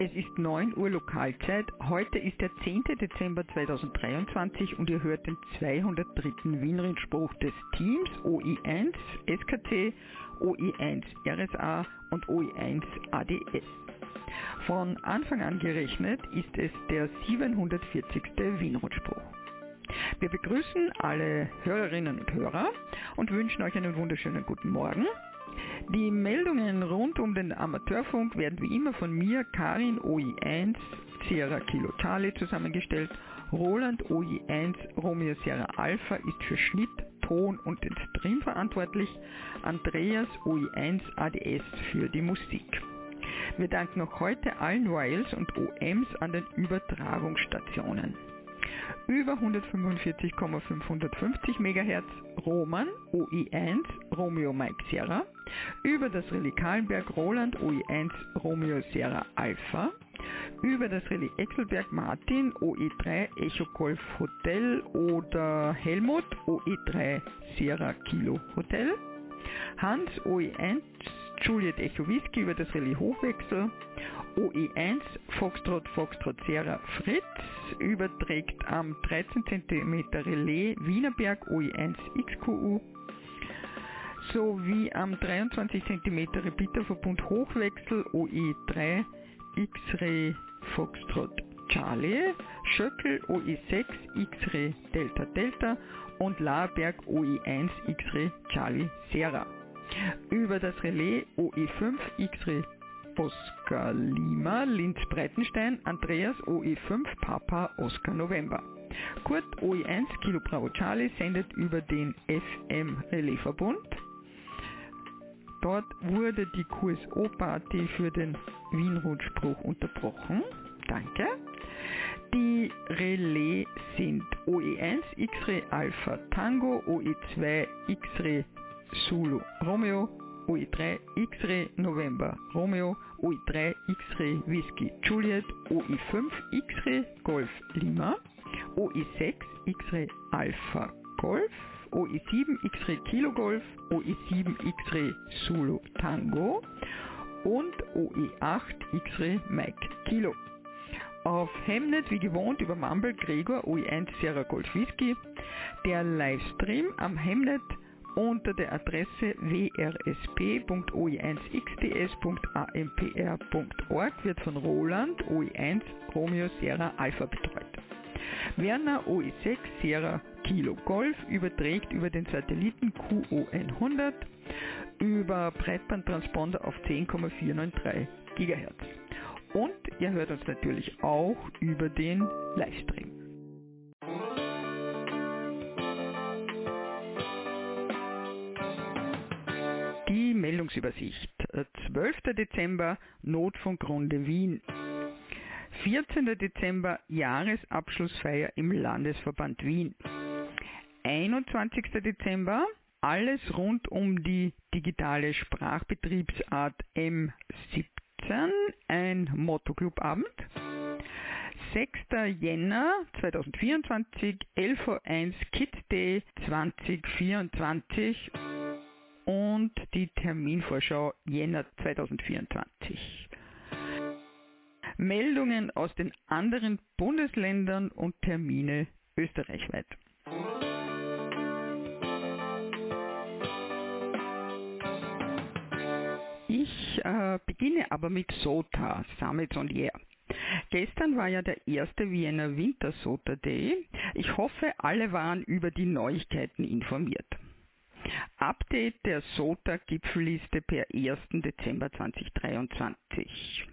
Es ist 9 Uhr Lokalzeit. Heute ist der 10. Dezember 2023 und ihr hört den 203. Wienrindspruch des Teams OI1 SKT, OI1 RSA und OI1 ADS. Von Anfang an gerechnet ist es der 740. Wienrundspruch. Wir begrüßen alle Hörerinnen und Hörer und wünschen euch einen wunderschönen guten Morgen. Die Meldungen rund um den Amateurfunk werden wie immer von mir, Karin OI1, Sierra Kilo Charlie zusammengestellt. Roland OI1 Romeo Sierra Alpha ist für Schnitt, Ton und den Stream verantwortlich. Andreas OI1 ADS für die Musik. Wir danken auch heute allen Wiles und OMs an den Übertragungsstationen über 145,550 MHz Roman OI1 Romeo Mike Sierra, über das Relais Kahlenberg Roland OI1 Romeo Sierra Alpha, über das Relais Exelberg Martin OE3 Echo Golf Hotel oder Helmut OE3 Sierra Kilo Hotel, Hans OE1 Juliet Echo Whisky über das Relais Hochwechsel, OE1 Foxtrot Foxtrot Sierra Fritz überträgt am 13 cm Relais Wienerberg OE1 XQU sowie am 23 cm Repeaterverbund Hochwechsel OE3 X-Ray Foxtrot Charlie, Schöckel OE6 X-Ray Delta Delta und Laerberg OE1 X-Ray Charlie Sierra. Über das Relais OE5 X-Ray Oscar Lima, Linz Breitenstein, Andreas OE5 Papa Oscar November. Kurt OE1 Kilo Bravo Charlie sendet über den FM Relaisverbund. Dort wurde die QSO-Party für den Wien-Rundspruch unterbrochen. Danke. Die Relais sind OE1 X-Ray Alpha Tango, OE2 X-Ray Zulu Romeo, OE3 X-Ray November Romeo, OE3 X-Ray Whisky Juliet, OE5 X-Ray Golf Lima, OE6 X-Ray Alpha Golf, OE7 X-Ray Kilo Golf, OE7 X-Ray Zulu Tango und OE8 X-Ray Mike Kilo. Auf Hemnet wie gewohnt über Mumble Gregor OE1 Sierra Golf Whisky. Der Livestream am Hemnet unter der Adresse wrsp.oe1xds.ampr.org wird von Roland OE1 Romeo Sierra Alpha betreut. Werner OE6 Sierra Kilo Golf überträgt über den Satelliten QO100 über Breitbandtransponder auf 10,493 GHz. Und ihr hört uns natürlich auch über den Livestream. Die Meldungsübersicht. 12. Dezember Notfunkrunde Wien. 14. Dezember Jahresabschlussfeier im Landesverband Wien. 21. Dezember alles rund um die digitale Sprachbetriebsart M17, ein Motto-Club-Abend. 6. Jänner 2024, 11.01 Kit Day 2024 und die Terminvorschau Jänner 2024. Meldungen aus den anderen Bundesländern und Termine österreichweit. Äh, beginne aber mit SOTA, Air. Gestern war ja der erste Vienna Winter SOTA Day. Ich hoffe, alle waren über die Neuigkeiten informiert. Update der SOTA-Gipfelliste per 1. Dezember 2023.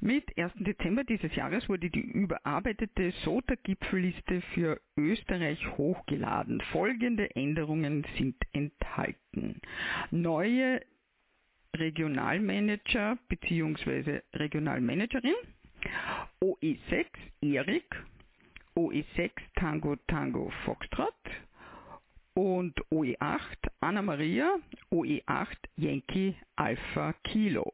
Mit 1. Dezember dieses Jahres wurde die überarbeitete SOTA-Gipfelliste für Österreich hochgeladen. Folgende Änderungen sind enthalten. Neue Regionalmanager bzw. Regionalmanagerin, OE6 Erik, OE6 Tango Tango Foxtrot und OE8 Anna Maria, OE8 Yankee Alpha Kilo.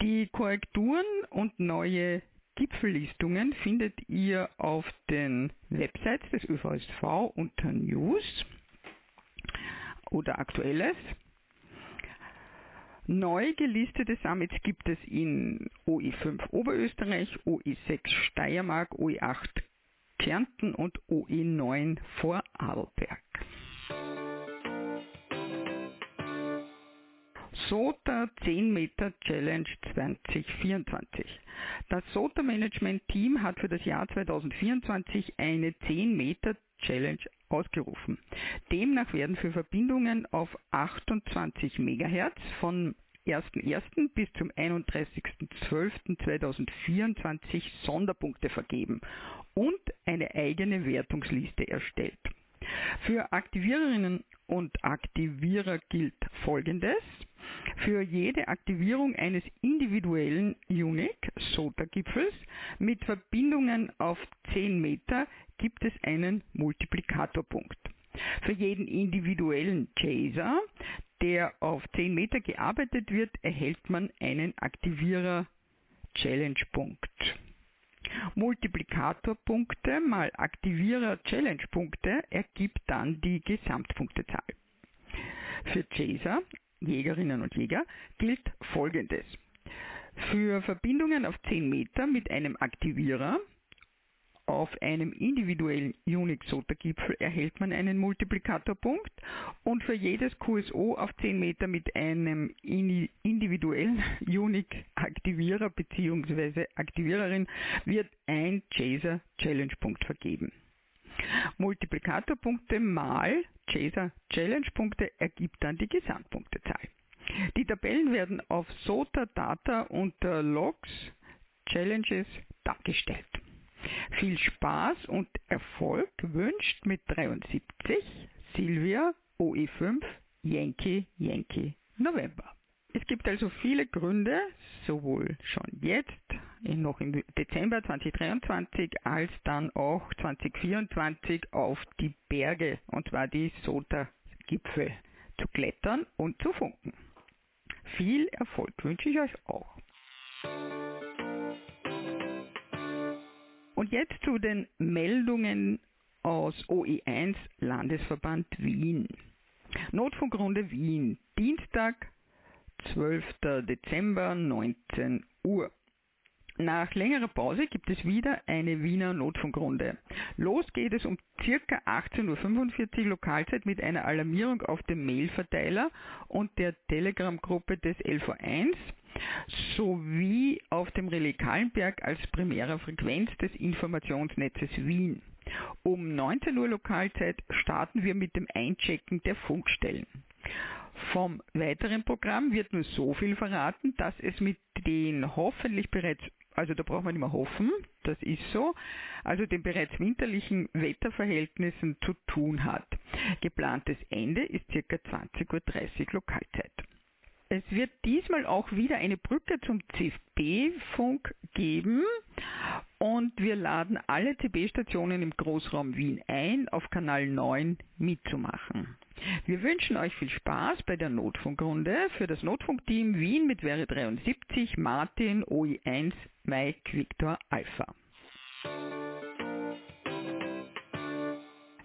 Die Korrekturen und neue Gipfellistungen findet ihr auf den Websites des ÖVSV unter News oder Aktuelles. Neu gelistete Summits gibt es in OE5 Oberösterreich, OE6 Steiermark, OE8 Kärnten und OE9 Vorarlberg. SOTA 10 Meter Challenge 2024. Das SOTA Management Team hat für das Jahr 2024 eine 10 Meter Challenge ausgerufen. Demnach werden für Verbindungen auf 28 MHz von 1.1. bis zum 31.12.2024 Sonderpunkte vergeben und eine eigene Wertungsliste erstellt. Für Aktiviererinnen und Aktivierer gilt Folgendes. Für jede Aktivierung eines individuellen Unique SOTA-Gipfels mit Verbindungen auf 10 Meter gibt es einen Multiplikatorpunkt. Für jeden individuellen Chaser, der auf 10 Meter gearbeitet wird, erhält man einen Aktivierer Challenge-Punkt. Multiplikatorpunkte mal Aktivierer Challenge-Punkte ergibt dann die Gesamtpunktezahl. Für Chaser Jägerinnen und Jäger gilt Folgendes. Für Verbindungen auf 10 Meter mit einem Aktivierer auf einem individuellen Unix-SOTA-Gipfel erhält man einen Multiplikatorpunkt und für jedes QSO auf 10 Meter mit einem individuellen Unix-Aktivierer bzw. Aktiviererin wird ein Chaser Challenge-Punkt vergeben. Multiplikatorpunkte mal Chaser Challenge-Punkte ergibt dann die Gesamtpunktezahl. Die Tabellen werden auf SOTA Data unter Logs Challenges dargestellt. Viel Spaß und Erfolg wünscht mit 73 Silvia OE5 Yankee Yankee November. Es gibt also viele Gründe, sowohl schon jetzt, noch im Dezember 2023, als dann auch 2024 auf die Berge, und zwar die Sota-Gipfel, zu klettern und zu funken. Viel Erfolg wünsche ich euch auch. Und jetzt zu den Meldungen aus OE1 Landesverband Wien. Notfunkrunde Wien, Dienstag, 12. Dezember, 19 Uhr. Nach längerer Pause gibt es wieder eine Wiener Notfunkrunde. Los geht es um ca. 18.45 Uhr Lokalzeit mit einer Alarmierung auf dem Mailverteiler und der Telegram-Gruppe des LV1 sowie auf dem Relais Kallenberg als primärer Frequenz des Informationsnetzes Wien. Um 19 Uhr Lokalzeit starten wir mit dem Einchecken der Funkstellen. Vom weiteren Programm wird nur so viel verraten, dass es mit den hoffentlich bereits also da braucht man mehr hoffen, das ist so, also den bereits winterlichen Wetterverhältnissen zu tun hat. Geplantes Ende ist ca. 20.30 Uhr Lokalzeit. Es wird diesmal auch wieder eine Brücke zum CFB-Funk geben und wir laden alle CB-Stationen im Großraum Wien ein, auf Kanal 9 mitzumachen. Wir wünschen euch viel Spaß bei der Notfunkrunde für das Notfunkteam Wien mit Wäre 73, Martin, OI1, Mike, Victor, Alpha.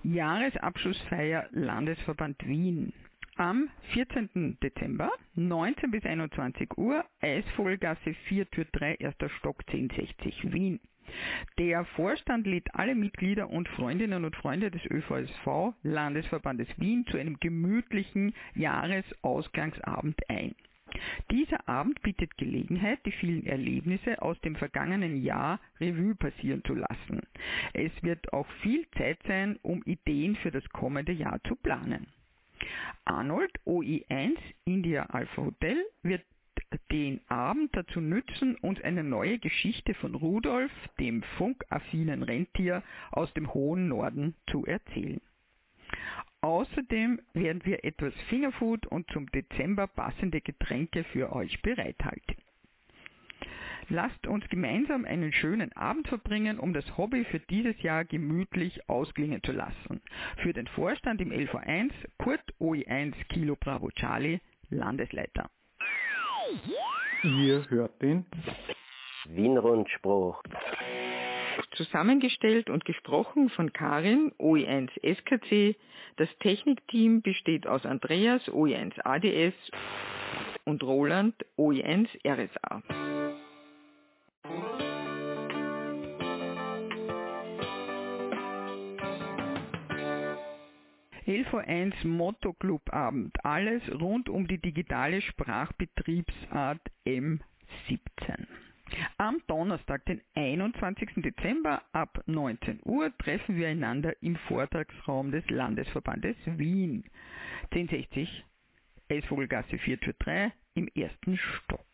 Jahresabschlussfeier Landesverband Wien. Am 14. Dezember, 19 bis 21 Uhr, Eisvogelgasse 4, Tür 3, erster Stock 1060 Wien. Der Vorstand lädt alle Mitglieder und Freundinnen und Freunde des ÖVSV Landesverbandes Wien zu einem gemütlichen Jahresausgangsabend ein. Dieser Abend bietet Gelegenheit, die vielen Erlebnisse aus dem vergangenen Jahr Revue passieren zu lassen. Es wird auch viel Zeit sein, um Ideen für das kommende Jahr zu planen. Arnold OI1 India Alpha Hotel wird den Abend dazu nützen, uns eine neue Geschichte von Rudolf, dem funkaffinen Rentier aus dem hohen Norden, zu erzählen. Außerdem werden wir etwas Fingerfood und zum Dezember passende Getränke für euch bereithalten. Lasst uns gemeinsam einen schönen Abend verbringen, um das Hobby für dieses Jahr gemütlich ausklingen zu lassen. Für den Vorstand im LV1 Kurt OE1 Kilo Bravo Charlie, Landesleiter. Ihr hört den Wien-Rundspruch. Zusammengestellt und gesprochen von Karin, OE1 SKC. Das Technikteam besteht aus Andreas, OE1 ADS und Roland OI1 RSA. LV1 Motto Club Abend. Alles rund um die digitale Sprachbetriebsart M17. Am Donnerstag, den 21. Dezember ab 19 Uhr treffen wir einander im Vortragsraum des Landesverbandes Wien. 1060 Eisvogelgasse 4 3 im ersten Stock.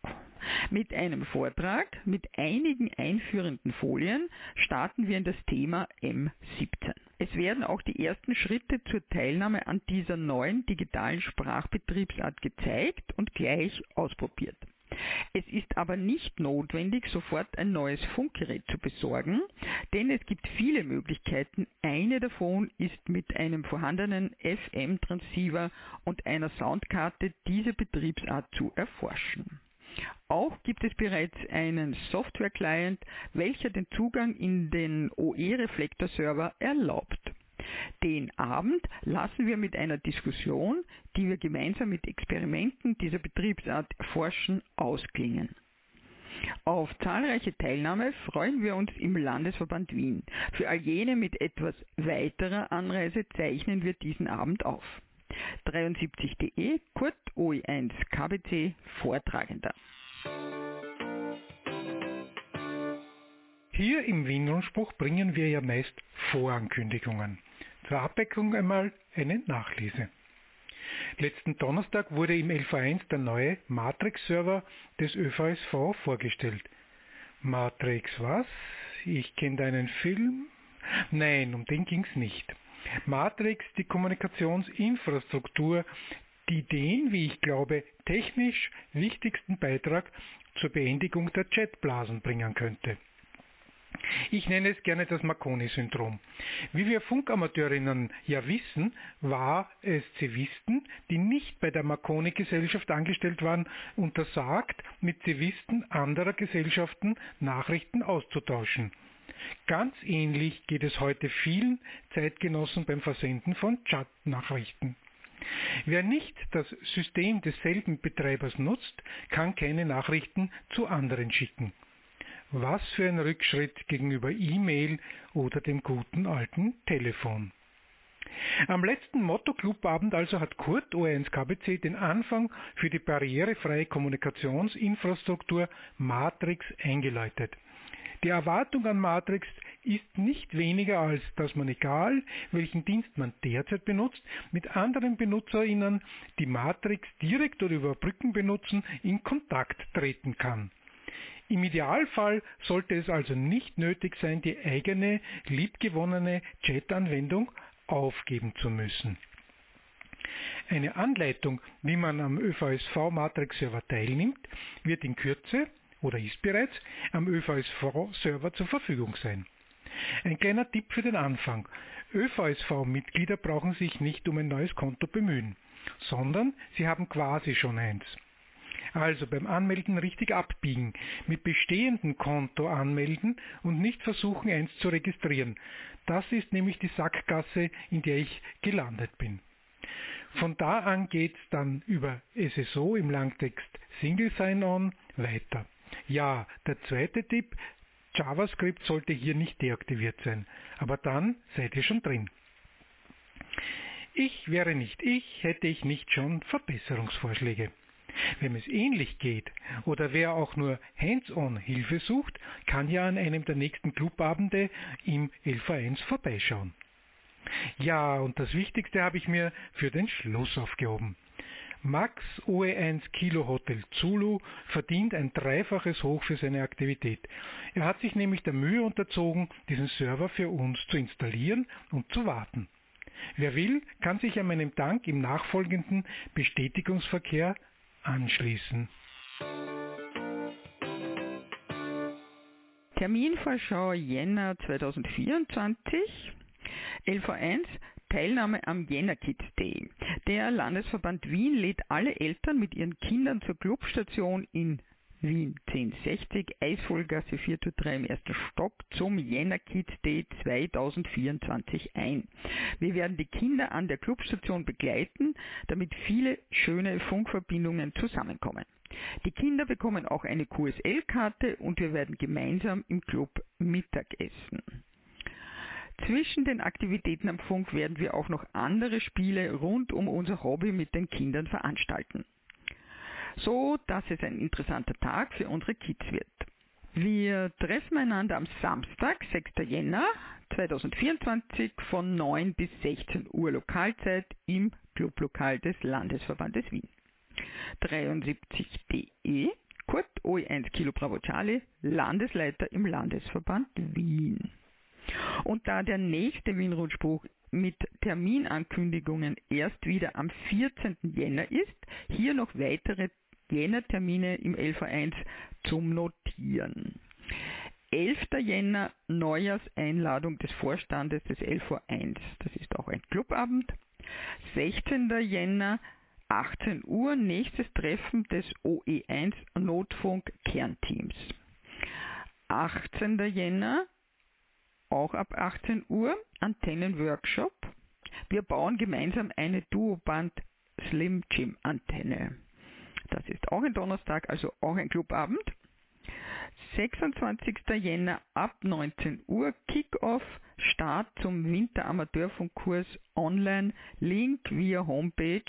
Mit einem Vortrag mit einigen einführenden Folien starten wir in das Thema M17. Es werden auch die ersten Schritte zur Teilnahme an dieser neuen digitalen Sprachbetriebsart gezeigt und gleich ausprobiert. Es ist aber nicht notwendig, sofort ein neues Funkgerät zu besorgen, denn es gibt viele Möglichkeiten. Eine davon ist mit einem vorhandenen FM-Transceiver und einer Soundkarte diese Betriebsart zu erforschen. Auch gibt es bereits einen Software-Client, welcher den Zugang in den OE-Reflektor-Server erlaubt. Den Abend lassen wir mit einer Diskussion, die wir gemeinsam mit Experimenten dieser Betriebsart erforschen, ausklingen. Auf zahlreiche Teilnahme freuen wir uns im Landesverband Wien. Für all jene mit etwas weiterer Anreise zeichnen wir diesen Abend auf. 73.de Kurt OI1 KBC Vortragender. Hier im Wien-Rundspruch bringen wir ja meist Vorankündigungen. Zur Abwechslung einmal eine Nachlese. Letzten Donnerstag wurde im LV1 der neue Matrix-Server des ÖVSV vorgestellt. Matrix was? Ich kenne deinen Film? Nein, um den ging's nicht. Matrix, die Kommunikationsinfrastruktur, die den, wie ich glaube, technisch wichtigsten Beitrag zur Beendigung der Chatblasen bringen könnte. Ich nenne es gerne das Marconi-Syndrom. Wie wir Funkamateurinnen ja wissen, war es Zivisten, die nicht bei der Marconi-Gesellschaft angestellt waren, untersagt, mit Zivisten anderer Gesellschaften Nachrichten auszutauschen. Ganz ähnlich geht es heute vielen Zeitgenossen beim Versenden von Chat-Nachrichten. Wer nicht das System desselben Betreibers nutzt, kann keine Nachrichten zu anderen schicken. Was für ein Rückschritt gegenüber E-Mail oder dem guten alten Telefon. Am letzten Motto-Clubabend also hat Kurt OR1KBC den Anfang für die barrierefreie Kommunikationsinfrastruktur Matrix eingeläutet. Die Erwartung an Matrix ist nicht weniger als, dass man egal, welchen Dienst man derzeit benutzt, mit anderen BenutzerInnen, die Matrix direkt oder über Brücken benutzen, in Kontakt treten kann. Im Idealfall sollte es also nicht nötig sein, die eigene, liebgewonnene Chat-Anwendung aufgeben zu müssen. Eine Anleitung, wie man am ÖVSV Matrix Server teilnimmt, wird in Kürze oder ist bereits am ÖVSV-Server zur Verfügung sein. Ein kleiner Tipp für den Anfang. ÖVSV-Mitglieder brauchen sich nicht um ein neues Konto bemühen, sondern sie haben quasi schon eins. Also beim Anmelden richtig abbiegen, mit bestehendem Konto anmelden und nicht versuchen, eins zu registrieren. Das ist nämlich die Sackgasse, in der ich gelandet bin. Von da an geht's dann über SSO im Langtext Single Sign-On weiter. Ja, der zweite Tipp, JavaScript sollte hier nicht deaktiviert sein, aber dann seid ihr schon drin. Ich wäre nicht ich, hätte ich nicht schon Verbesserungsvorschläge. Wem es ähnlich geht oder wer auch nur Hands-on Hilfe sucht, kann ja an einem der nächsten Clubabende im LV1 vorbeischauen. Ja, und das Wichtigste habe ich mir für den Schluss aufgehoben. Max OE1 Kilo Hotel Zulu verdient ein dreifaches Hoch für seine Aktivität. Er hat sich nämlich der Mühe unterzogen, diesen Server für uns zu installieren und zu warten. Wer will, kann sich an meinem Dank im nachfolgenden Bestätigungsverkehr anschließen. Terminvorschau Jänner 2024 LV1 Teilnahme am Jänner Kids Day. Der Landesverband Wien lädt alle Eltern mit ihren Kindern zur Clubstation in Wien 1060, Eisvollgasse 4 zu 3 im ersten Stock zum Jänner Kids Day 2024 ein. Wir werden die Kinder an der Clubstation begleiten, damit viele schöne Funkverbindungen zusammenkommen. Die Kinder bekommen auch eine QSL-Karte und wir werden gemeinsam im Club Mittag essen. Zwischen den Aktivitäten am Funk werden wir auch noch andere Spiele rund um unser Hobby mit den Kindern veranstalten. So dass es ein interessanter Tag für unsere Kids wird. Wir treffen einander am Samstag, 6. Jänner 2024 von 9 bis 16 Uhr Lokalzeit im Clublokal des Landesverbandes Wien. 73BE, Kurt OE1 Kilo Bravo Charlie, Landesleiter im Landesverband Wien. Und da der nächste Wien-Rundspruch mit Terminankündigungen erst wieder am 14. Jänner ist, hier noch weitere Jänner-Termine im LV1 zum Notieren. 11. Jänner Neujahrseinladung des Vorstandes des LV1. Das ist auch ein Clubabend. 16. Jänner 18 Uhr nächstes Treffen des OE1 Notfunk Kernteams. 18. Jänner auch ab 18 Uhr Antennenworkshop. Wir bauen gemeinsam eine Duoband Slim Gym Antenne. Das ist auch ein Donnerstag, also auch ein Clubabend. 26. Jänner ab 19 Uhr Kickoff, Start zum Winteramateurfunkkurs online, Link via Homepage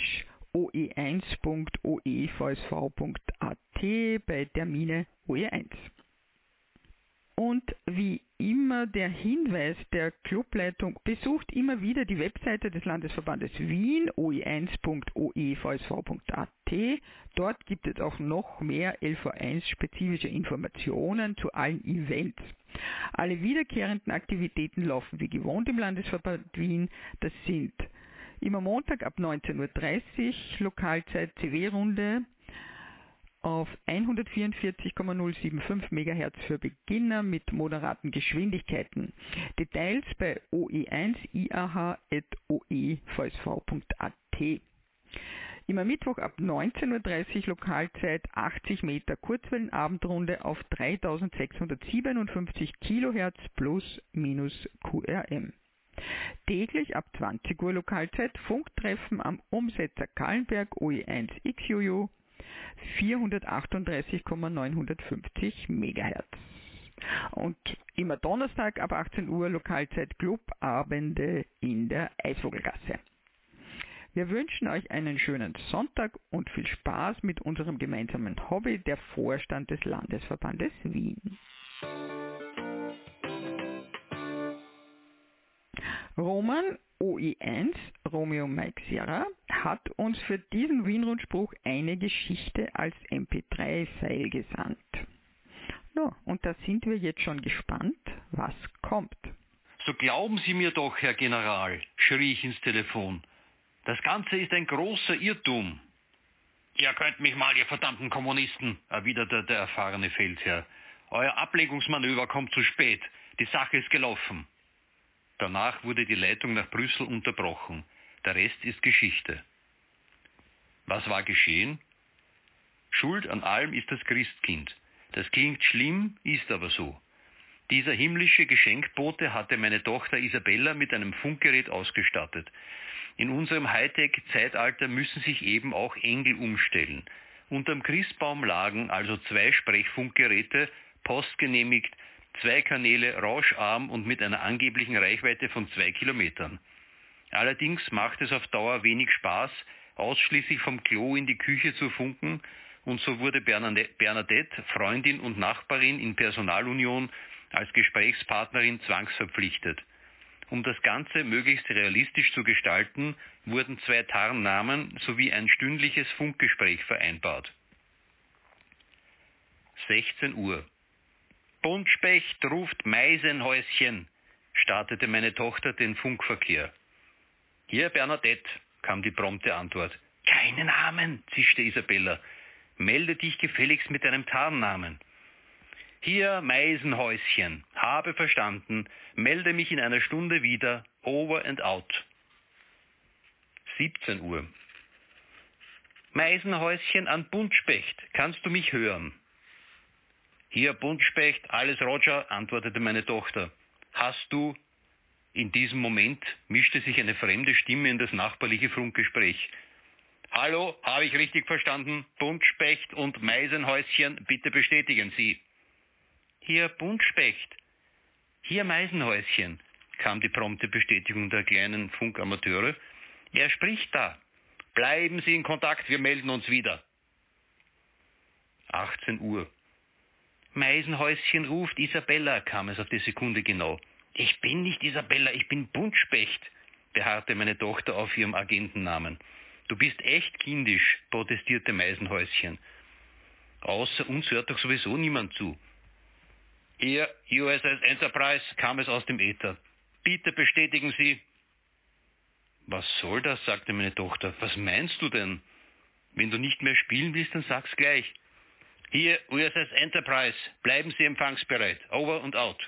oe1.oevsv.at bei Termine OE1. Und wie immer der Hinweis der Clubleitung, besucht immer wieder die Webseite des Landesverbandes Wien, oe1.oevsv.at. Dort gibt es auch noch mehr LV1-spezifische Informationen zu allen Events. Alle wiederkehrenden Aktivitäten laufen wie gewohnt im Landesverband Wien. Das sind immer Montag ab 19.30 Uhr Lokalzeit CW-Runde auf 144,075 MHz für Beginner mit moderaten Geschwindigkeiten. Details bei oe1iah.oevsv.at. Immer Mittwoch ab 19.30 Uhr Lokalzeit 80 Meter Kurzwellenabendrunde auf 3657 kHz plus minus QRM. Täglich ab 20 Uhr Lokalzeit Funktreffen am Umsetzer Kallenberg OE1 XUU 438,950 MHz. Und immer Donnerstag ab 18 Uhr Lokalzeit Clubabende in der Eisvogelgasse. Wir wünschen euch einen schönen Sonntag und viel Spaß mit unserem gemeinsamen Hobby, der Vorstand des Landesverbandes Wien. Roman OE1 Romeo Mike Sierra hat uns für diesen Wien-Rundspruch eine Geschichte als MP3-File gesandt. No, und da sind wir jetzt schon gespannt, was kommt. So glauben Sie mir doch, Herr General, schrie ich ins Telefon. Das Ganze ist ein großer Irrtum. Ihr könnt mich mal, ihr verdammten Kommunisten, erwiderte der erfahrene Feldherr. Euer Ablegungsmanöver kommt zu spät. Die Sache ist gelaufen. Danach wurde die Leitung nach Brüssel unterbrochen. Der Rest ist Geschichte. Was war geschehen? Schuld an allem ist das Christkind. Das klingt schlimm, ist aber so. Dieser himmlische Geschenkbote hatte meine Tochter Isabella mit einem Funkgerät ausgestattet. In unserem Hightech-Zeitalter müssen sich eben auch Engel umstellen. Unterm Christbaum lagen also zwei Sprechfunkgeräte, postgenehmigt, zwei Kanäle rauscharm und mit einer angeblichen Reichweite von zwei Kilometern. Allerdings macht es auf Dauer wenig Spaß, ausschließlich vom Klo in die Küche zu funken, und so wurde Bernadette, Freundin und Nachbarin in Personalunion, als Gesprächspartnerin zwangsverpflichtet. Um das Ganze möglichst realistisch zu gestalten, wurden zwei Tarnnamen sowie ein stündliches Funkgespräch vereinbart. 16 Uhr. Buntspecht ruft Meisenhäuschen, startete meine Tochter den Funkverkehr. Hier, Bernadette, kam die prompte Antwort. Keinen Namen, zischte Isabella. Melde dich gefälligst mit deinem Tarnnamen. Hier, Meisenhäuschen, habe verstanden, melde mich in einer Stunde wieder, over and out. 17 Uhr. Meisenhäuschen an Buntspecht, kannst du mich hören? Hier Buntspecht, alles Roger, antwortete meine Tochter. Hast du? In diesem Moment mischte sich eine fremde Stimme in das nachbarliche Funkgespräch. Hallo, habe ich richtig verstanden? Buntspecht und Meisenhäuschen, bitte bestätigen Sie. Hier Buntspecht. Hier Meisenhäuschen, kam die prompte Bestätigung der kleinen Funkamateure. Er spricht da. Bleiben Sie in Kontakt, wir melden uns wieder. 18 Uhr. Meisenhäuschen ruft Isabella, kam es auf die Sekunde genau. Ich bin nicht Isabella, ich bin Buntspecht, beharrte meine Tochter auf ihrem Agentennamen. Du bist echt kindisch, protestierte Meisenhäuschen. Außer uns hört doch sowieso niemand zu. Ihr USS Enterprise kam es aus dem Äther. Bitte bestätigen Sie. Was soll das? sagte meine Tochter. Was meinst du denn? Wenn du nicht mehr spielen willst, dann sag's gleich. Hier, USS Enterprise, bleiben Sie empfangsbereit. Over und out.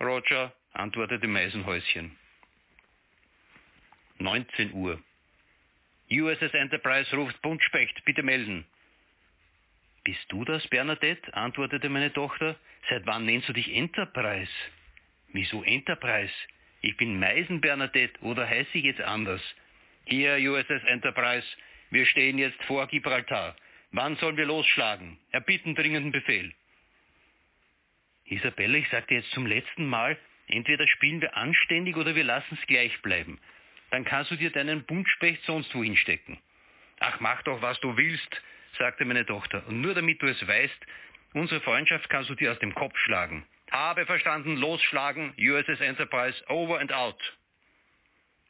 Roger, antwortete Meisenhäuschen. 19 Uhr. USS Enterprise ruft Buntspecht, bitte melden. Bist du das, Bernadette? antwortete meine Tochter. Seit wann nennst du dich Enterprise? Wieso Enterprise? Ich bin Meisen Bernadette oder heiße ich jetzt anders? Hier, USS Enterprise, wir stehen jetzt vor Gibraltar. Wann sollen wir losschlagen? Erbitten dringenden Befehl. Isabelle, ich sagte jetzt zum letzten Mal, entweder spielen wir anständig oder wir lassen es gleich bleiben. Dann kannst du dir deinen Buntspecht sonst wohin stecken. Ach, mach doch, was du willst, sagte meine Tochter. Und nur damit du es weißt, unsere Freundschaft kannst du dir aus dem Kopf schlagen. Habe verstanden, losschlagen, USS Enterprise, over and out.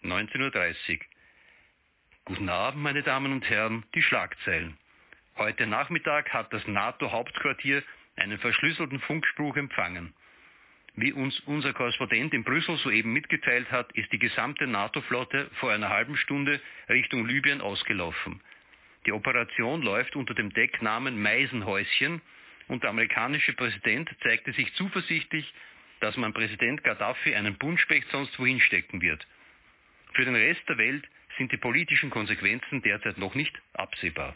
19.30 Uhr. Guten Abend, meine Damen und Herren, die Schlagzeilen. Heute Nachmittag hat das NATO-Hauptquartier einen verschlüsselten Funkspruch empfangen. Wie uns unser Korrespondent in Brüssel soeben mitgeteilt hat, ist die gesamte NATO-Flotte vor einer halben Stunde Richtung Libyen ausgelaufen. Die Operation läuft unter dem Decknamen Meisenhäuschen und der amerikanische Präsident zeigte sich zuversichtlich, dass man Präsident Gaddafi einen Buntspecht sonst wohin stecken wird. Für den Rest der Welt sind die politischen Konsequenzen derzeit noch nicht absehbar.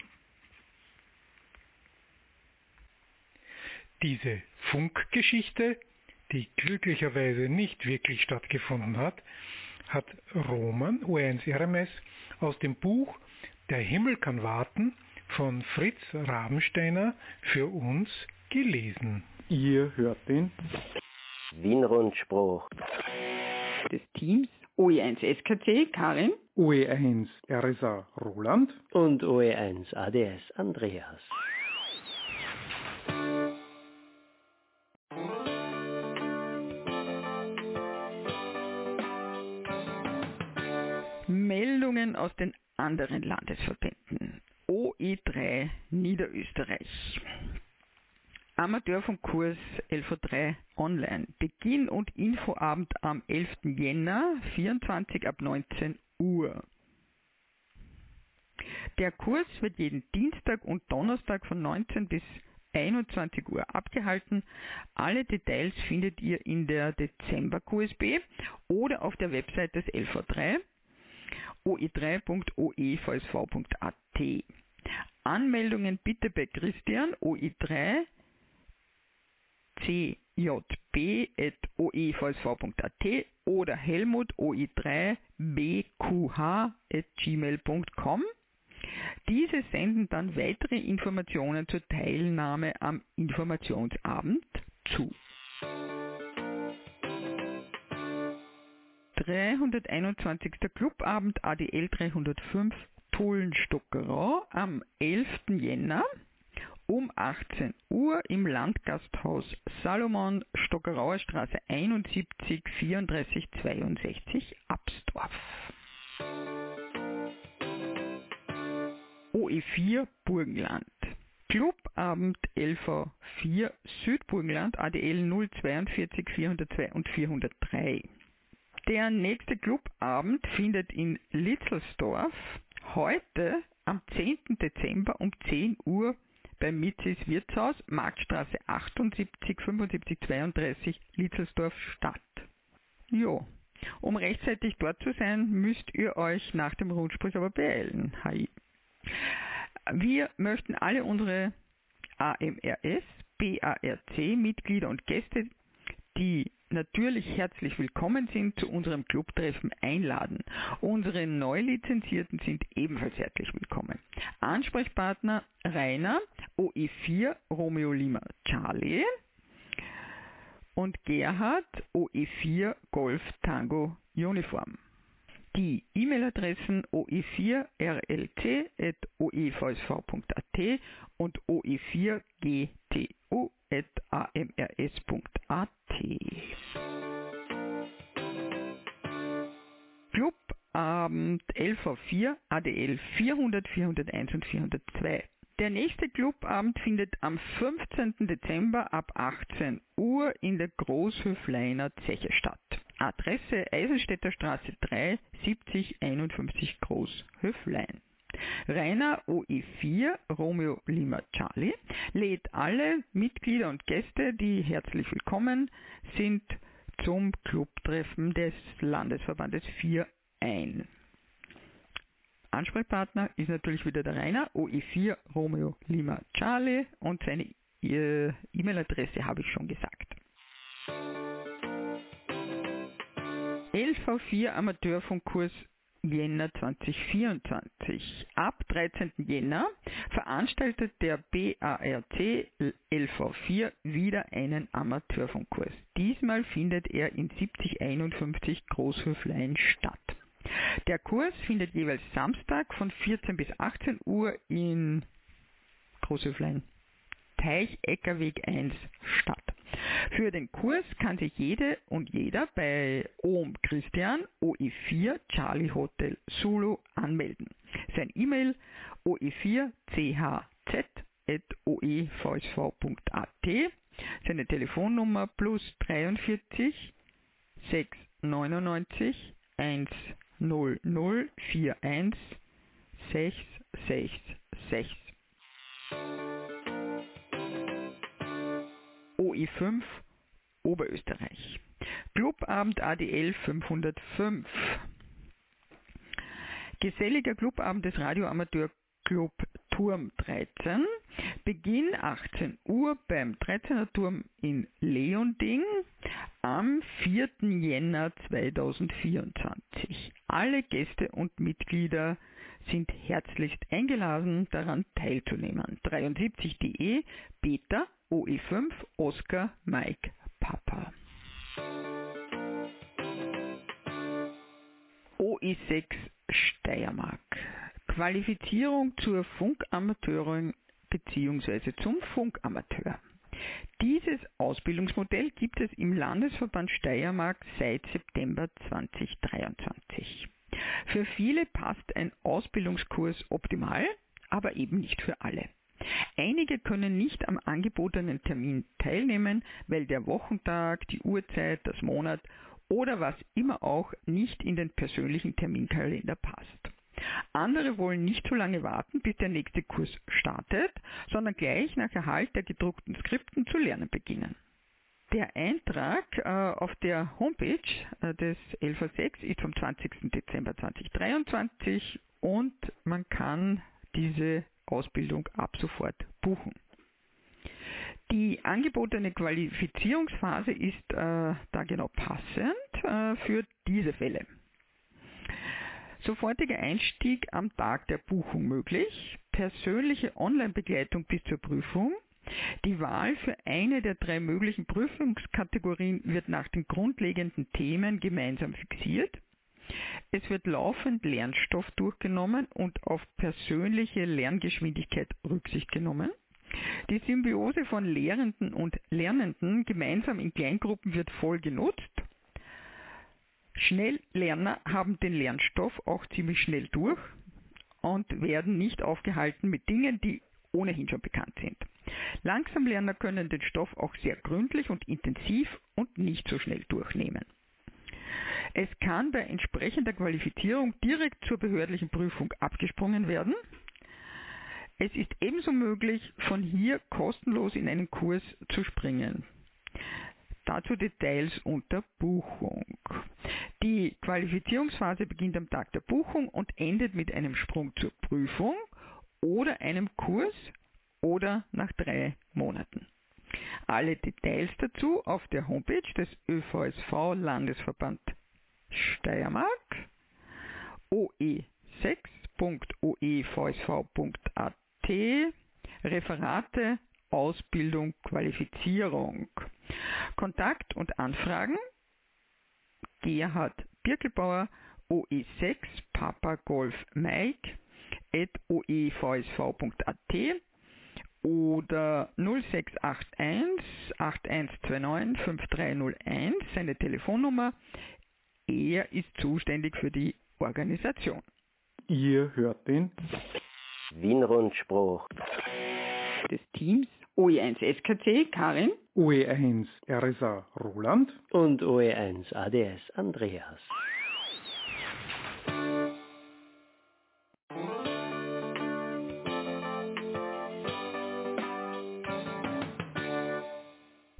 Diese Funkgeschichte, die glücklicherweise nicht wirklich stattgefunden hat, hat Roman U1 RMS aus dem Buch Der Himmel kann warten von Fritz Rabensteiner für uns gelesen. Ihr hört den Wien-Rundspruch des Teams OE1 SKC Karin, OE1 RSA Roland und OE1 ADS Andreas. Meldungen aus den anderen Landesverbänden. OE3 Niederösterreich. Amateurfunkkurs LV3 online. Beginn und Infoabend am 11. Jänner 24 ab 19 Uhr. Der Kurs wird jeden Dienstag und Donnerstag von 19 bis 21 Uhr abgehalten. Alle Details findet ihr in der Dezember QSB oder auf der Website des LV3 oi3.oevsv.at. Anmeldungen bitte bei Christian OI3 cjb.oevsv.at oder Helmut OI3 bqh.gmail.com. Diese senden dann weitere Informationen zur Teilnahme am Informationsabend zu. 321. Clubabend ADL 305 Tullenstockerau am 11. Jänner um 18 Uhr im Landgasthaus Salomon, Stockerauer Straße 71 34 62 Absdorf. OE4 Burgenland. Clubabend LV4 Südburgenland ADL 042 402 und 403. Der nächste Clubabend findet in Litzelsdorf heute am 10. Dezember um 10 Uhr beim Mitzis Wirtshaus, Marktstraße 78 75 32 Litzelsdorf statt. Jo, um rechtzeitig dort zu sein, müsst ihr euch nach dem Rundspruch aber beeilen. Hi. Wir möchten alle unsere AMRS BARC-Mitglieder und Gäste, die natürlich herzlich willkommen sind, zu unserem Clubtreffen einladen. Unsere Neulizenzierten sind ebenfalls herzlich willkommen. Ansprechpartner Rainer, OE4 Romeo Lima Charlie und Gerhard, OE4 Golf Tango Uniform. Die E-Mail-Adressen oe4rlt.oevsv.at und oe4gtu.amrs.at. Clubabend LV4 ADL 400, 401 und 402. Der nächste Clubabend findet am 15. Dezember ab 18 Uhr in der Großhöfleiner Zeche statt. Adresse Eisenstädter Straße 3, 70 51 Großhöflein. Rainer OE4 Romeo Lima Charlie lädt alle Mitglieder und Gäste, die herzlich willkommen sind, zum Clubtreffen des Landesverbandes 4 ein. Ansprechpartner ist natürlich wieder der Rainer, OE4 Romeo Lima Charlie und seine äh, E-Mail-Adresse habe ich schon gesagt. LV4 Amateurfunkkurs Jänner 2024. Ab 13. Jänner veranstaltet der BARC LV4 wieder einen Amateurfunkkurs. Diesmal findet er in 7051 Großhöflein statt. Der Kurs findet jeweils Samstag von 14 bis 18 Uhr in Großhöflein, Teich-Eckerweg 1 statt. Für den Kurs kann sich jede und jeder bei OM Christian OE4 Charlie Hotel Zulu anmelden. Sein E-Mail oe4chz.oevsv.at, seine Telefonnummer plus 43 699 1 0041 666. OE5 Oberösterreich. Clubabend ADL 505. Geselliger Clubabend des Radioamateur Club Turm 13. Beginn 18 Uhr beim 13er Turm in Leonding am 4. Jänner 2024. Alle Gäste und Mitglieder sind herzlichst eingeladen, daran teilzunehmen. 73.de Peter OE5 Oscar Mike Papa. OE6 Steiermark. Qualifizierung zur Funkamateurin bzw. zum Funkamateur. Dieses Ausbildungsmodell gibt es im Landesverband Steiermark seit September 2023. Für viele passt ein Ausbildungskurs optimal, aber eben nicht für alle. Einige können nicht am angebotenen Termin teilnehmen, weil der Wochentag, die Uhrzeit, das Monat oder was immer auch nicht in den persönlichen Terminkalender passt. Andere wollen nicht so lange warten, bis der nächste Kurs startet, sondern gleich nach Erhalt der gedruckten Skripten zu lernen beginnen. Der Eintrag äh, auf der Homepage äh, des LV6 ist vom 20. Dezember 2023 und man kann diese Ausbildung ab sofort buchen. Die angebotene Qualifizierungsphase ist äh, da genau passend äh, für diese Fälle. Sofortiger Einstieg am Tag der Buchung möglich, persönliche Online-Begleitung bis zur Prüfung, die Wahl für eine der drei möglichen Prüfungskategorien wird nach den grundlegenden Themen gemeinsam fixiert. Es wird laufend Lernstoff durchgenommen und auf persönliche Lerngeschwindigkeit Rücksicht genommen. Die Symbiose von Lehrenden und Lernenden gemeinsam in Kleingruppen wird voll genutzt. Schnelllerner haben den Lernstoff auch ziemlich schnell durch und werden nicht aufgehalten mit Dingen, die ohnehin schon bekannt sind. Langsamlerner können den Stoff auch sehr gründlich und intensiv und nicht so schnell durchnehmen. Es kann bei entsprechender Qualifizierung direkt zur behördlichen Prüfung abgesprungen werden. Es ist ebenso möglich, von hier kostenlos in einen Kurs zu springen. Dazu Details unter Buchung. Die Qualifizierungsphase beginnt am Tag der Buchung und endet mit einem Sprung zur Prüfung oder einem Kurs oder nach drei Monaten. alle Details dazu auf der Homepage des ÖVSV Landesverband Steiermark oe6.oevsv.at Referate Ausbildung Qualifizierung. Kontakt und Anfragen Gerhard Birkelbauer OE6 Papa Golf Mike at oevsv.at oder 0681 8129 5301 seine Telefonnummer. Er ist zuständig für die Organisation. Ihr hört den Wien-Rundspruch des Teams OE1 SKC Karin OE1 RSA Roland und OE1 ADS Andreas.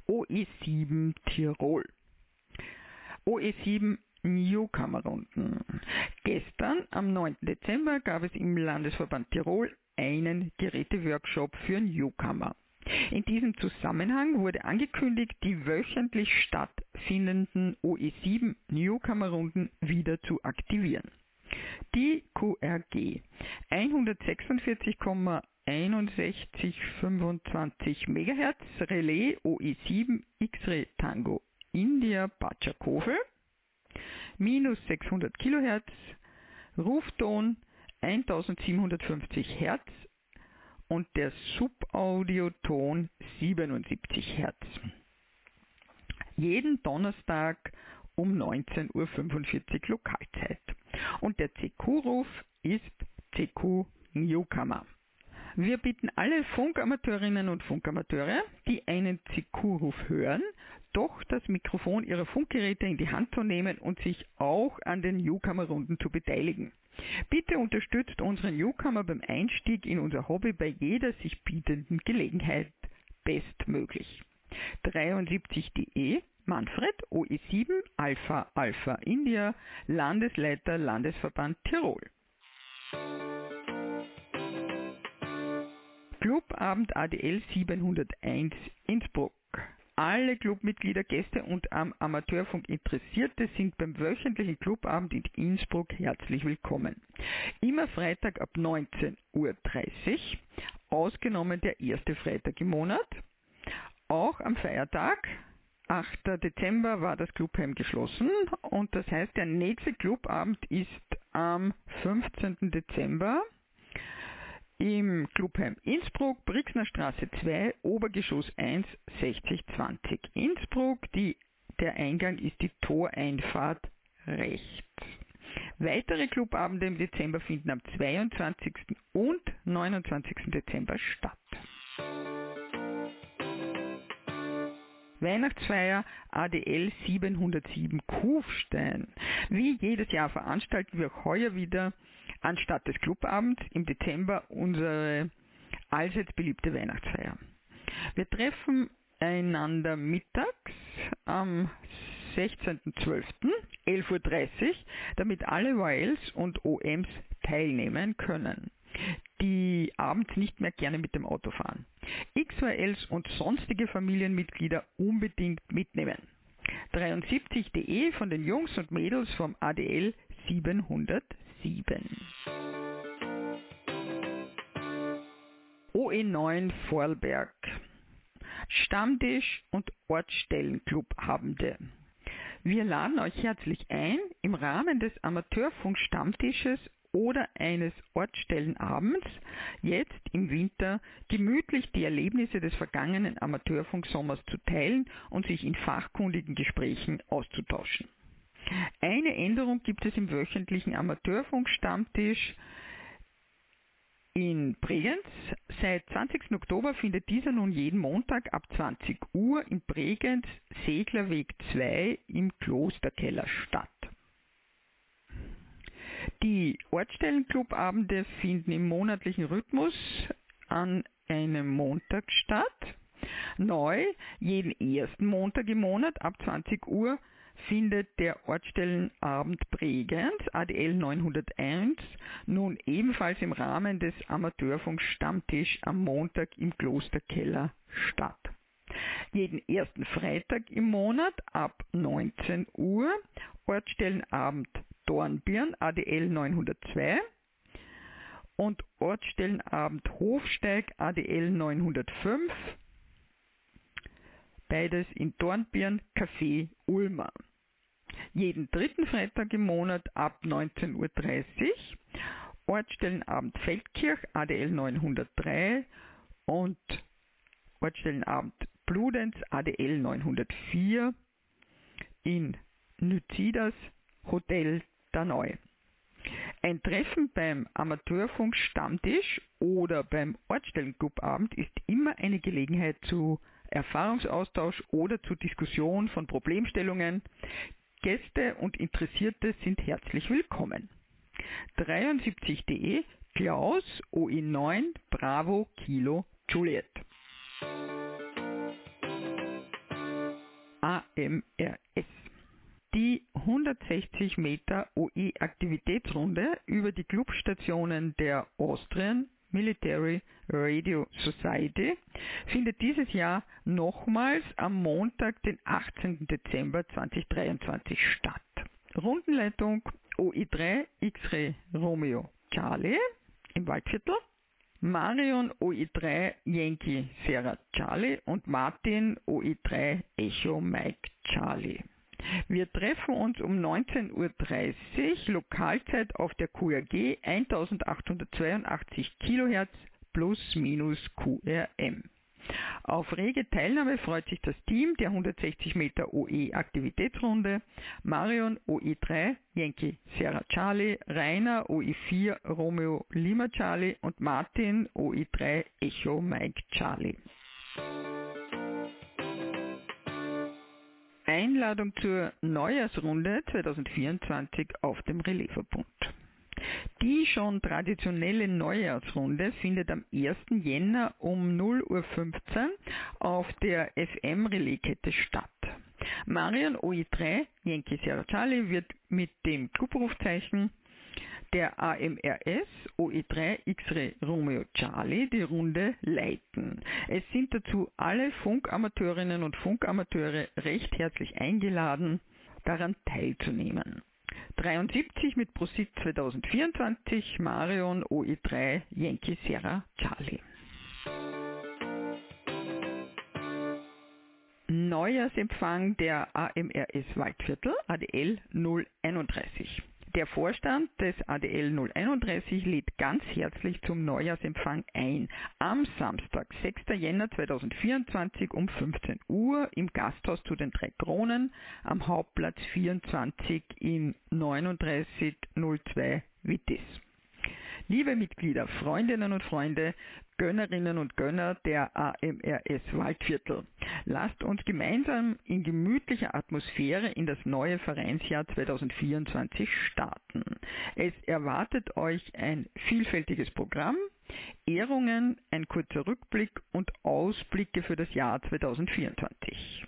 OE7 Tirol. OE7 Newcomer-Runden. Gestern, am 9. Dezember, gab es im Landesverband Tirol einen Geräteworkshop für Newcomer. In diesem Zusammenhang wurde angekündigt, die wöchentlich stattfindenden OE7 Newcomer-Runden wieder zu aktivieren. Die QRG 146,6125 MHz Relais OE7 X-Ray Tango India Pachakove minus 600 kHz Rufton 1750 Hertz und der Subaudioton 77 Hertz. Jeden Donnerstag um 19.45 Uhr Lokalzeit. Und der CQ-Ruf ist CQ Newcomer. Wir bitten alle Funkamateurinnen und Funkamateure, die einen CQ-Ruf hören, doch das Mikrofon ihrer Funkgeräte in die Hand zu nehmen und sich auch an den Newcomer-Runden zu beteiligen. Bitte unterstützt unseren Newcomer beim Einstieg in unser Hobby bei jeder sich bietenden Gelegenheit bestmöglich. 73.de Manfred OE7 Alpha Alpha India Landesleiter Landesverband Tirol. Clubabend ADL 701 Innsbruck. Alle Clubmitglieder, Gäste und am Amateurfunk Interessierte sind beim wöchentlichen Clubabend in Innsbruck herzlich willkommen. Immer Freitag ab 19.30 Uhr, ausgenommen der erste Freitag im Monat. Auch am Feiertag, 8. Dezember, war das Clubheim geschlossen und das heißt, der nächste Clubabend ist am 15. Dezember im Clubheim Innsbruck, Brixner Straße 2, Obergeschoss 1, 6020 Innsbruck. Die, der Eingang ist die Toreinfahrt rechts. Weitere Clubabende im Dezember finden am 22. und 29. Dezember statt. Weihnachtsfeier ADL 707 Kufstein. Wie jedes Jahr veranstalten wir auch heuer wieder anstatt des Clubabends im Dezember unsere allseits beliebte Weihnachtsfeier. Wir treffen einander mittags am 16.12. 11.30 Uhr, damit alle YLs und OMs teilnehmen können, die abends nicht mehr gerne mit dem Auto fahren. XYLs und sonstige Familienmitglieder unbedingt mitnehmen. 73.de von den Jungs und Mädels vom ADL 707. OE9 Vorarlberg. Stammtisch und Ortsstellenclubhabende. Wir laden euch herzlich ein, im Rahmen des Amateurfunk-Stammtisches oder eines Ortsstellenabends jetzt im Winter gemütlich die Erlebnisse des vergangenen Amateurfunksommers zu teilen und sich in fachkundigen Gesprächen auszutauschen. Eine Änderung gibt es im wöchentlichen Amateurfunk-Stammtisch in Bregenz. Seit 20. Oktober findet dieser nun jeden Montag ab 20 Uhr in Bregenz Seglerweg 2 im Klosterkeller statt. Die Ortsstellenclubabende finden im monatlichen Rhythmus an einem Montag statt. Neu, jeden ersten Montag im Monat ab 20 Uhr findet der Ortsstellenabend Bregenz ADL 901 nun ebenfalls im Rahmen des Amateurfunks Stammtisch am Montag im Klosterkeller statt. jeden ersten Freitag im Monat ab 19 Uhr, Ortsstellenabend Dornbirn ADL 902 und Ortsstellenabend Hofsteig ADL 905, beides in Dornbirn Café Ulmer. Jeden dritten Freitag im Monat ab 19.30 Uhr, Ortsstellenabend Feldkirch ADL 903 und Ortsstellenabend Bludenz ADL 904 in Nüzidas Hotel Daneu. Ein Treffen beim Amateurfunk Stammtisch oder beim Ortsstellenclubabend ist immer eine Gelegenheit zu Erfahrungsaustausch oder zur Diskussion von Problemstellungen. Gäste und Interessierte sind herzlich willkommen. 73.de Klaus OI9 Bravo Kilo Juliet. AMRS. Die 160 Meter OE-Aktivitätsrunde über die Clubstationen der Austrian Military Radio Society findet dieses Jahr nochmals am Montag, den 18. Dezember 2023 statt. Rundenleitung OI3 X-Ray Romeo Charlie im Waldviertel, Marion OI3 Yankee Sierra Charlie und Martin OI3 Echo Mike Charlie. Wir treffen uns um 19.30 Uhr Lokalzeit auf der QRG 1882 kHz plus minus QRM. Auf rege Teilnahme freut sich das Team der 160 Meter OE Aktivitätsrunde. Marion OE3 Yankee Sierra Charlie, Rainer OE4 Romeo Lima Charlie und Martin OE3 Echo Mike Charlie. Einladung zur Neujahrsrunde 2024 auf dem Relaiverbund. Die schon traditionelle Neujahrsrunde findet am 1. Jänner um 0.15 Uhr auf der FM-Relaikette statt. Marion OI3 Yankee Sierra Charlie wird mit dem Clubrufzeichen der AMRS OE3 X-Ray Romeo Charlie die Runde leiten. Es sind dazu alle Funkamateurinnen und Funkamateure recht herzlich eingeladen, daran teilzunehmen. 73 mit ProSit 2024 Marion OE3 Yankee Sierra Charlie. Neujahrsempfang der AMRS Waldviertel ADL 031. Der Vorstand des ADL 031 lädt ganz herzlich zum Neujahrsempfang ein. Am Samstag, 6. Jänner 2024 um 15 Uhr im Gasthaus zu den drei Kronen am Hauptplatz 24 in 3902 Wittis. Liebe Mitglieder, Freundinnen und Freunde, Gönnerinnen und Gönner der AMRS Waldviertel, lasst uns gemeinsam in gemütlicher Atmosphäre in das neue Vereinsjahr 2024 starten. Es erwartet euch ein vielfältiges Programm, Ehrungen, ein kurzer Rückblick und Ausblicke für das Jahr 2024.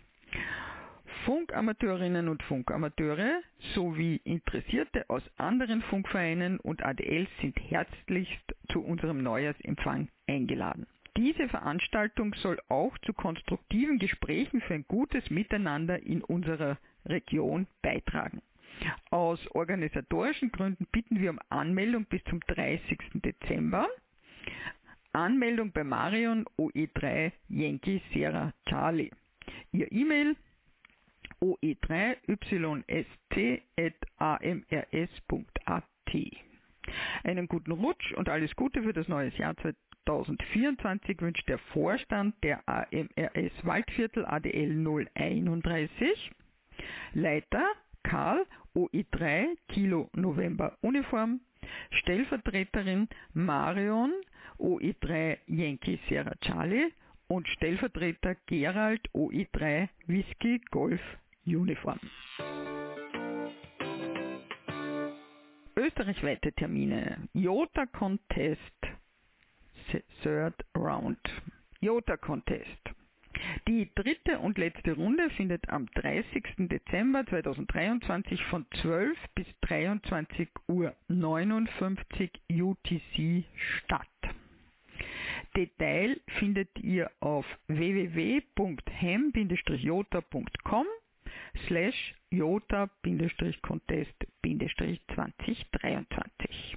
Funkamateurinnen und Funkamateure sowie Interessierte aus anderen Funkvereinen und ADLs sind herzlichst zu unserem Neujahrsempfang eingeladen. Diese Veranstaltung soll auch zu konstruktiven Gesprächen für ein gutes Miteinander in unserer Region beitragen. Aus organisatorischen Gründen bitten wir um Anmeldung bis zum 30. Dezember. Anmeldung bei Marion OE3 Yankee Sierra Charlie. Ihr E-Mail oe3yst.amrs.at. Einen guten Rutsch und alles Gute für das neue Jahr 2024 wünscht der Vorstand der AMRS Waldviertel ADL 031, Leiter Karl OE3 Kilo November Uniform, Stellvertreterin Marion OE3 Yankee Sierra Charlie. Und Stellvertreter Gerald OE3 Whisky Golf Uniform. Österreichweite Termine. Jota Contest Third Round. Jota Contest. Die dritte und letzte Runde findet am 30. Dezember 2023 von 12 bis 23 Uhr 59 UTC statt. Detail findet ihr auf www.hem-jota.com slash jota-contest-2023.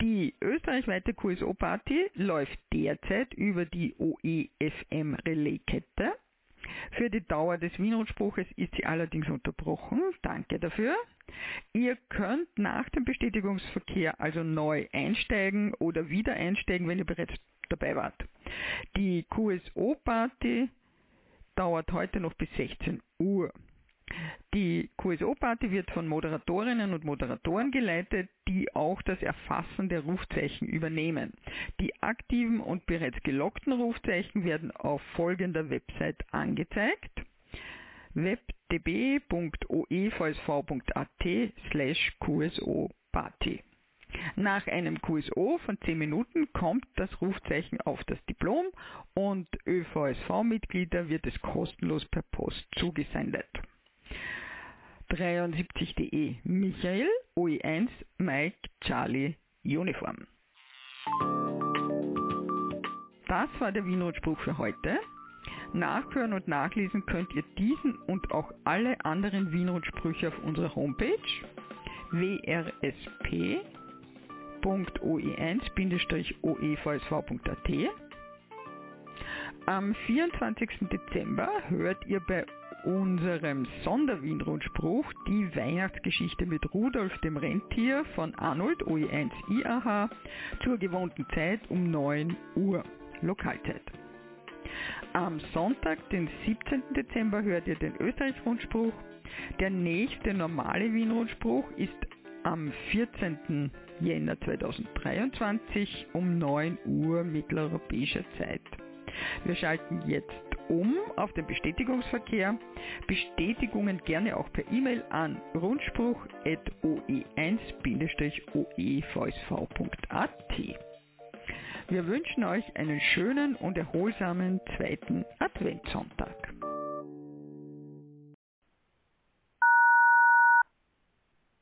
Die österreichweite QSO-Party läuft derzeit über die OEFM Relais-Kette. Für die Dauer des Wienrundspruches ist sie allerdings unterbrochen. Danke dafür. Ihr könnt nach dem Bestätigungsverkehr also neu einsteigen oder wieder einsteigen, wenn ihr bereits dabei wart. Die QSO-Party dauert heute noch bis 16 Uhr. Die QSO-Party wird von Moderatorinnen und Moderatoren geleitet, die auch das Erfassen der Rufzeichen übernehmen. Die aktiven und bereits geloggten Rufzeichen werden auf folgender Website angezeigt webdb.oevsv.at slash QSO-Party. Nach einem QSO von 10 Minuten kommt das Rufzeichen auf das Diplom und ÖVSV-Mitglieder wird es kostenlos per Post zugesendet. 73.de Michael, OE1, Mike, Charlie, Uniform. Das war der Wienrotspruch für heute. Nachhören und nachlesen könnt ihr diesen und auch alle anderen Wienrotsprüche auf unserer Homepage wrsp.oe1-oevsv.at. Am 24. Dezember hört ihr bei unserem Sonderwienrundspruch die Weihnachtsgeschichte mit Rudolf dem Rentier von Arnold OE1 IAH zur gewohnten Zeit um 9 Uhr Lokalzeit. Am Sonntag, den 17. Dezember, hört ihr den Österreich-Rundspruch. Der nächste normale Wien-Rundspruch ist am 14. Jänner 2023 um 9 Uhr mitteleuropäischer Zeit. Wir schalten jetzt um auf den Bestätigungsverkehr. Bestätigungen gerne auch per E-Mail an rundspruch.oe1-oevsv.at. Wir wünschen euch einen schönen und erholsamen zweiten Adventssonntag.